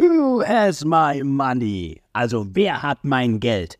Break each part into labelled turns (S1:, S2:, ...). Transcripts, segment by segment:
S1: Who has my money? Also wer hat mein Geld?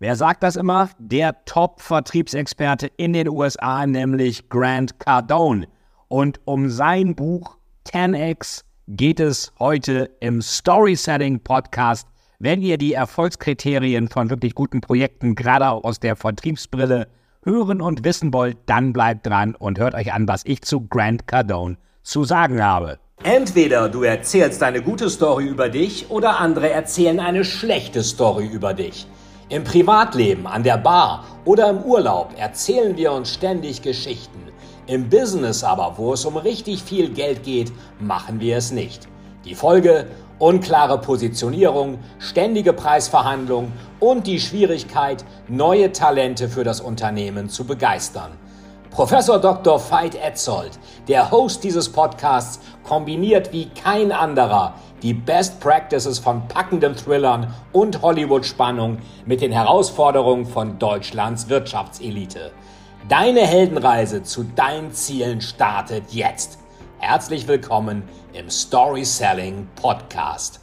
S1: Wer sagt das immer? Der Top-Vertriebsexperte in den USA, nämlich Grant Cardone. Und um sein Buch 10x geht es heute im Story Selling Podcast. Wenn ihr die Erfolgskriterien von wirklich guten Projekten gerade aus der Vertriebsbrille hören und wissen wollt, dann bleibt dran und hört euch an, was ich zu Grant Cardone zu sagen habe.
S2: Entweder du erzählst eine gute Story über dich oder andere erzählen eine schlechte Story über dich. Im Privatleben, an der Bar oder im Urlaub erzählen wir uns ständig Geschichten. Im Business aber, wo es um richtig viel Geld geht, machen wir es nicht. Die Folge? Unklare Positionierung, ständige Preisverhandlungen und die Schwierigkeit, neue Talente für das Unternehmen zu begeistern. Professor Dr. Veit Etzold, der Host dieses Podcasts, kombiniert wie kein anderer die Best Practices von packenden Thrillern und Hollywood-Spannung mit den Herausforderungen von Deutschlands Wirtschaftselite. Deine Heldenreise zu deinen Zielen startet jetzt. Herzlich willkommen im Story Selling Podcast.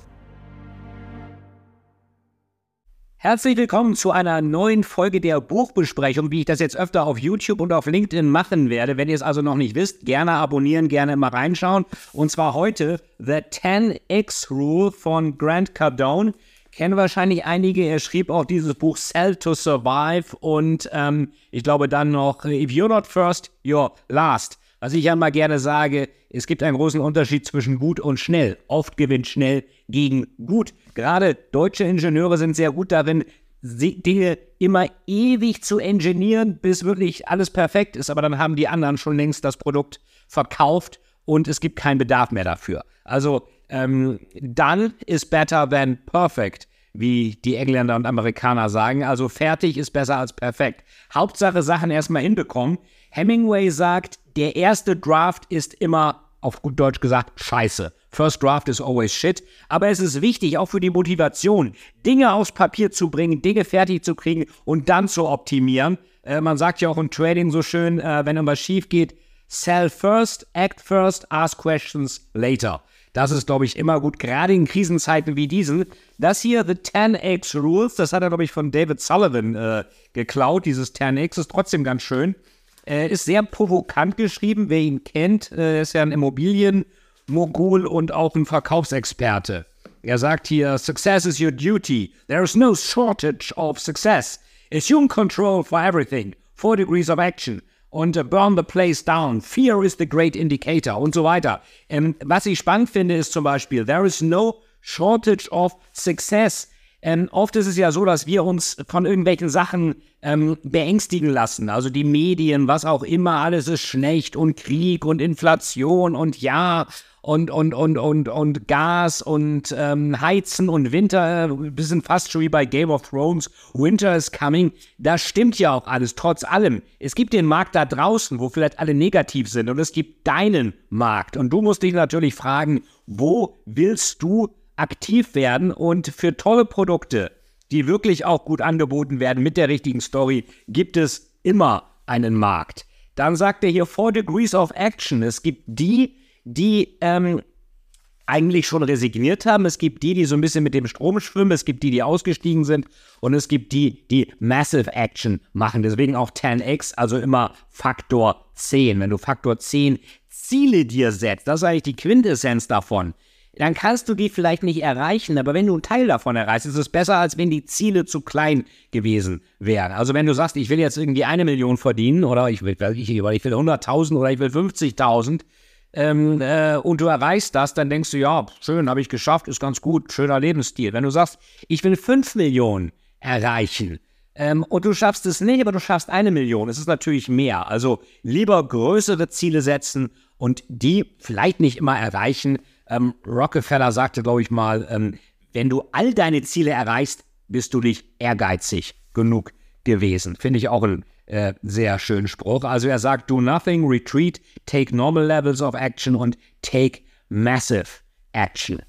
S1: Herzlich willkommen zu einer neuen Folge der Buchbesprechung, wie ich das jetzt öfter auf YouTube und auf LinkedIn machen werde. Wenn ihr es also noch nicht wisst, gerne abonnieren, gerne mal reinschauen. Und zwar heute The 10X Rule von Grant Cardone. Kennen wahrscheinlich einige. Er schrieb auch dieses Buch Sell to Survive und ähm, ich glaube dann noch If you're not first, you're last. Was ich ja mal gerne sage, es gibt einen großen Unterschied zwischen gut und schnell. Oft gewinnt schnell gegen gut. Gerade deutsche Ingenieure sind sehr gut darin, Dinge immer ewig zu engineieren, bis wirklich alles perfekt ist. Aber dann haben die anderen schon längst das Produkt verkauft und es gibt keinen Bedarf mehr dafür. Also, ähm, done is better than perfect, wie die Engländer und Amerikaner sagen. Also, fertig ist besser als perfekt. Hauptsache Sachen erstmal hinbekommen. Hemingway sagt, der erste Draft ist immer, auf gut Deutsch gesagt, scheiße. First Draft is always shit. Aber es ist wichtig, auch für die Motivation, Dinge aufs Papier zu bringen, Dinge fertig zu kriegen und dann zu optimieren. Äh, man sagt ja auch im Trading so schön, äh, wenn irgendwas schief geht, sell first, act first, ask questions later. Das ist, glaube ich, immer gut, gerade in Krisenzeiten wie diesen. Das hier, The 10x Rules, das hat er, glaube ich, von David Sullivan äh, geklaut. Dieses 10x ist trotzdem ganz schön. Äh, ist sehr provokant geschrieben, wer ihn kennt. Äh, ist ja ein Immobilienmogul und auch ein Verkaufsexperte. Er sagt hier, Success is your duty. There is no shortage of success. Assume control for everything. Four degrees of action. Und uh, burn the place down. Fear is the great indicator und so weiter. Ähm, was ich spannend finde, ist zum Beispiel, there is no shortage of success. Ähm, oft ist es ja so, dass wir uns von irgendwelchen Sachen ähm, beängstigen lassen. Also die Medien, was auch immer, alles ist schlecht und Krieg und Inflation und ja und und und und und Gas und ähm, Heizen und Winter, wir sind fast schon wie bei Game of Thrones, Winter is coming. Das stimmt ja auch alles, trotz allem. Es gibt den Markt da draußen, wo vielleicht alle negativ sind und es gibt deinen Markt. Und du musst dich natürlich fragen, wo willst du aktiv werden und für tolle Produkte, die wirklich auch gut angeboten werden mit der richtigen Story, gibt es immer einen Markt. Dann sagt er hier Four Degrees of Action. Es gibt die, die ähm, eigentlich schon resigniert haben. Es gibt die, die so ein bisschen mit dem Strom schwimmen. Es gibt die, die ausgestiegen sind. Und es gibt die, die Massive Action machen. Deswegen auch 10x, also immer Faktor 10. Wenn du Faktor 10 Ziele dir setzt, das ist eigentlich die Quintessenz davon dann kannst du die vielleicht nicht erreichen. Aber wenn du einen Teil davon erreichst, ist es besser, als wenn die Ziele zu klein gewesen wären. Also wenn du sagst, ich will jetzt irgendwie eine Million verdienen oder ich will, ich, will 100.000 oder ich will 50.000 ähm, äh, und du erreichst das, dann denkst du, ja, schön, habe ich geschafft, ist ganz gut, schöner Lebensstil. Wenn du sagst, ich will 5 Millionen erreichen, ähm, und du schaffst es nicht, aber du schaffst eine Million. Es ist natürlich mehr. Also lieber größere Ziele setzen und die vielleicht nicht immer erreichen, ähm, Rockefeller sagte, glaube ich mal, ähm, wenn du all deine Ziele erreichst, bist du nicht ehrgeizig genug gewesen. Finde ich auch einen äh, sehr schönen Spruch. Also er sagt, do nothing, retreat, take normal levels of action und take massive action.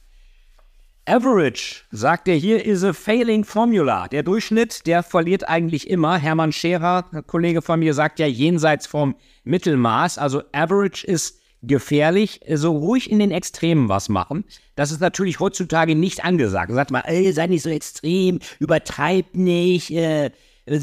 S1: Average, sagt er hier, is a failing formula. Der Durchschnitt, der verliert eigentlich immer. Hermann Scherer, ein Kollege von mir, sagt ja jenseits vom Mittelmaß. Also Average ist gefährlich, so ruhig in den Extremen was machen. Das ist natürlich heutzutage nicht angesagt. Sagt mal, ey, sei nicht so extrem, übertreib nicht, äh,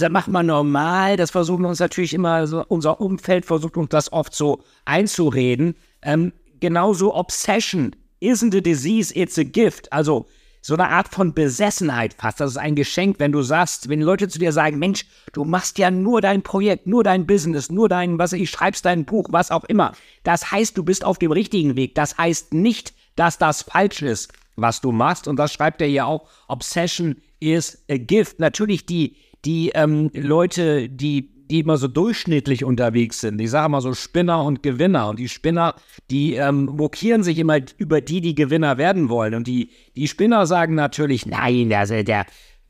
S1: mach mal normal. Das versuchen uns natürlich immer, so, unser Umfeld versucht uns das oft so einzureden. Ähm, genauso Obsession isn't a disease, it's a gift. Also so eine Art von Besessenheit fast. Das ist ein Geschenk, wenn du sagst, wenn Leute zu dir sagen, Mensch, du machst ja nur dein Projekt, nur dein Business, nur dein, was ich schreibst dein Buch, was auch immer. Das heißt, du bist auf dem richtigen Weg. Das heißt nicht, dass das falsch ist, was du machst. Und das schreibt er ja auch. Obsession is a gift. Natürlich die, die ähm, Leute, die die immer so durchschnittlich unterwegs sind. Ich sage mal so Spinner und Gewinner. Und die Spinner, die ähm, mokieren sich immer über die, die Gewinner werden wollen. Und die, die Spinner sagen natürlich, nein, der, der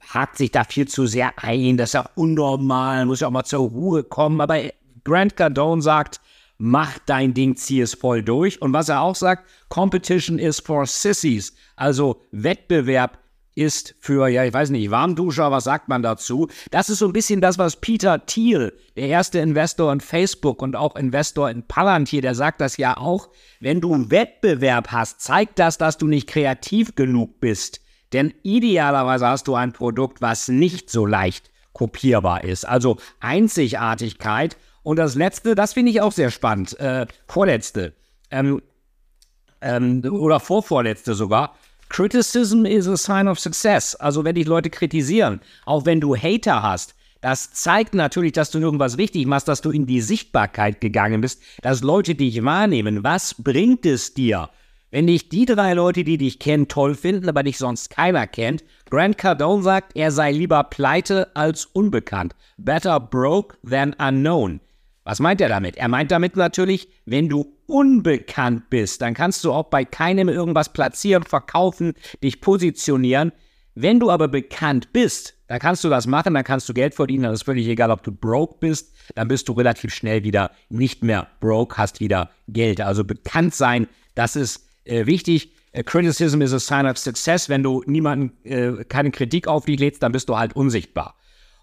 S1: hakt sich da viel zu sehr ein, das ist ja unnormal, muss ja auch mal zur Ruhe kommen. Aber Grant Cardone sagt, mach dein Ding, zieh es voll durch. Und was er auch sagt, Competition is for sissies. Also Wettbewerb ist für, ja, ich weiß nicht, Warmduscher, was sagt man dazu? Das ist so ein bisschen das, was Peter Thiel, der erste Investor in Facebook und auch Investor in Palantir, der sagt das ja auch. Wenn du einen Wettbewerb hast, zeigt das, dass du nicht kreativ genug bist. Denn idealerweise hast du ein Produkt, was nicht so leicht kopierbar ist. Also Einzigartigkeit. Und das letzte, das finde ich auch sehr spannend. Äh, vorletzte. Ähm, ähm, oder vorvorletzte sogar. Criticism is a sign of success. Also wenn dich Leute kritisieren, auch wenn du Hater hast, das zeigt natürlich, dass du irgendwas richtig machst, dass du in die Sichtbarkeit gegangen bist, dass Leute dich wahrnehmen. Was bringt es dir, wenn dich die drei Leute, die dich kennen, toll finden, aber dich sonst keiner kennt? Grant Cardone sagt, er sei lieber pleite als unbekannt. Better broke than unknown. Was meint er damit? Er meint damit natürlich, wenn du unbekannt bist, dann kannst du auch bei keinem irgendwas platzieren, verkaufen, dich positionieren. Wenn du aber bekannt bist, dann kannst du das machen, dann kannst du Geld verdienen, dann ist völlig egal, ob du broke bist, dann bist du relativ schnell wieder nicht mehr broke, hast wieder Geld. Also bekannt sein, das ist äh, wichtig. Uh, criticism is a sign of success. Wenn du niemanden äh, keine Kritik auf dich lädst, dann bist du halt unsichtbar.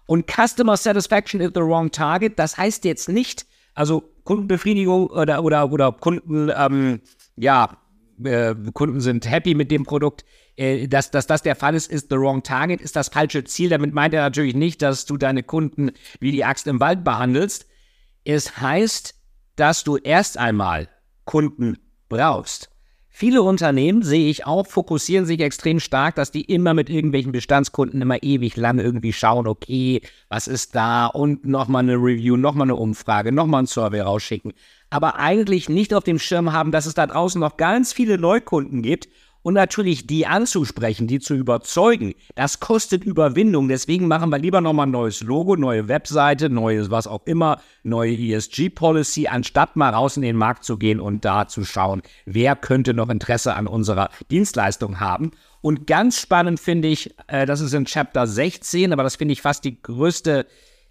S1: Und Customer Satisfaction is the wrong target. Das heißt jetzt nicht, also Kundenbefriedigung oder, oder, oder Kunden, ähm, ja, äh, Kunden sind happy mit dem Produkt. Äh, dass, dass das der Fall ist, ist the wrong target, ist das falsche Ziel. Damit meint er natürlich nicht, dass du deine Kunden wie die Axt im Wald behandelst. Es heißt, dass du erst einmal Kunden brauchst. Viele Unternehmen, sehe ich auch, fokussieren sich extrem stark, dass die immer mit irgendwelchen Bestandskunden immer ewig lang irgendwie schauen, okay, was ist da und nochmal eine Review, nochmal eine Umfrage, nochmal ein Survey rausschicken. Aber eigentlich nicht auf dem Schirm haben, dass es da draußen noch ganz viele Neukunden gibt und natürlich die anzusprechen, die zu überzeugen, das kostet Überwindung. Deswegen machen wir lieber nochmal ein neues Logo, neue Webseite, neues was auch immer, neue ESG-Policy, anstatt mal raus in den Markt zu gehen und da zu schauen, wer könnte noch Interesse an unserer Dienstleistung haben. Und ganz spannend finde ich, äh, das ist in Chapter 16, aber das finde ich fast die größte,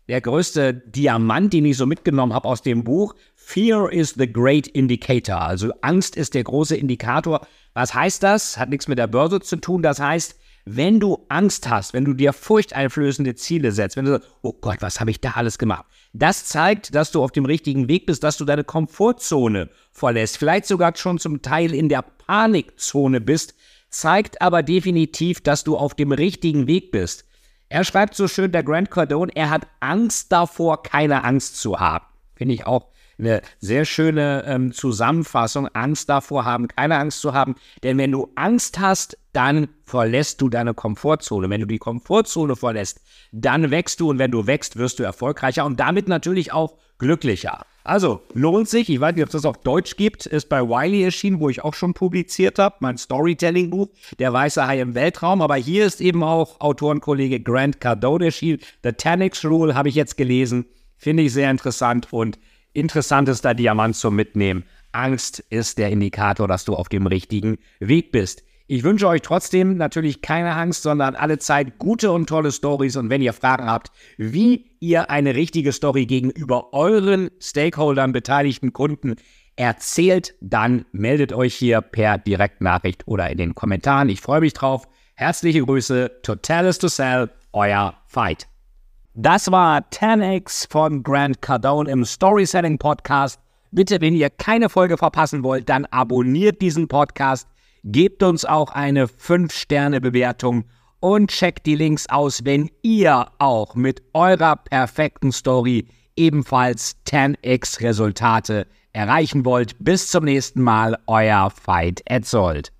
S1: der größte Diamant, den ich so mitgenommen habe aus dem Buch. Fear is the great indicator. Also Angst ist der große Indikator was heißt das? Hat nichts mit der Börse zu tun. Das heißt, wenn du Angst hast, wenn du dir furchteinflößende Ziele setzt, wenn du sagst, oh Gott, was habe ich da alles gemacht? Das zeigt, dass du auf dem richtigen Weg bist, dass du deine Komfortzone verlässt, vielleicht sogar schon zum Teil in der Panikzone bist, zeigt aber definitiv, dass du auf dem richtigen Weg bist. Er schreibt so schön, der Grant Cardone, er hat Angst davor, keine Angst zu haben. Finde ich auch eine sehr schöne ähm, Zusammenfassung. Angst davor haben, keine Angst zu haben. Denn wenn du Angst hast, dann verlässt du deine Komfortzone. Wenn du die Komfortzone verlässt, dann wächst du und wenn du wächst, wirst du erfolgreicher und damit natürlich auch glücklicher. Also, lohnt sich. Ich weiß nicht, ob es das auf Deutsch gibt. Ist bei Wiley erschienen, wo ich auch schon publiziert habe. Mein Storytelling-Buch, Der weiße Hai im Weltraum. Aber hier ist eben auch Autorenkollege Grant Cardone erschienen. The Tanix Rule habe ich jetzt gelesen. Finde ich sehr interessant und interessantester Diamant zum Mitnehmen. Angst ist der Indikator, dass du auf dem richtigen Weg bist. Ich wünsche euch trotzdem natürlich keine Angst, sondern alle Zeit gute und tolle Stories. Und wenn ihr Fragen habt, wie ihr eine richtige Story gegenüber euren Stakeholdern, beteiligten Kunden erzählt, dann meldet euch hier per Direktnachricht oder in den Kommentaren. Ich freue mich drauf. Herzliche Grüße. Totalis to Sell, euer Fight. Das war 10x von Grant Cardone im Storytelling Podcast Bitte, wenn ihr keine Folge verpassen wollt, dann abonniert diesen Podcast, gebt uns auch eine 5-Sterne-Bewertung und checkt die Links aus, wenn ihr auch mit eurer perfekten Story ebenfalls 10x Resultate erreichen wollt. Bis zum nächsten Mal, euer Veit Etzold.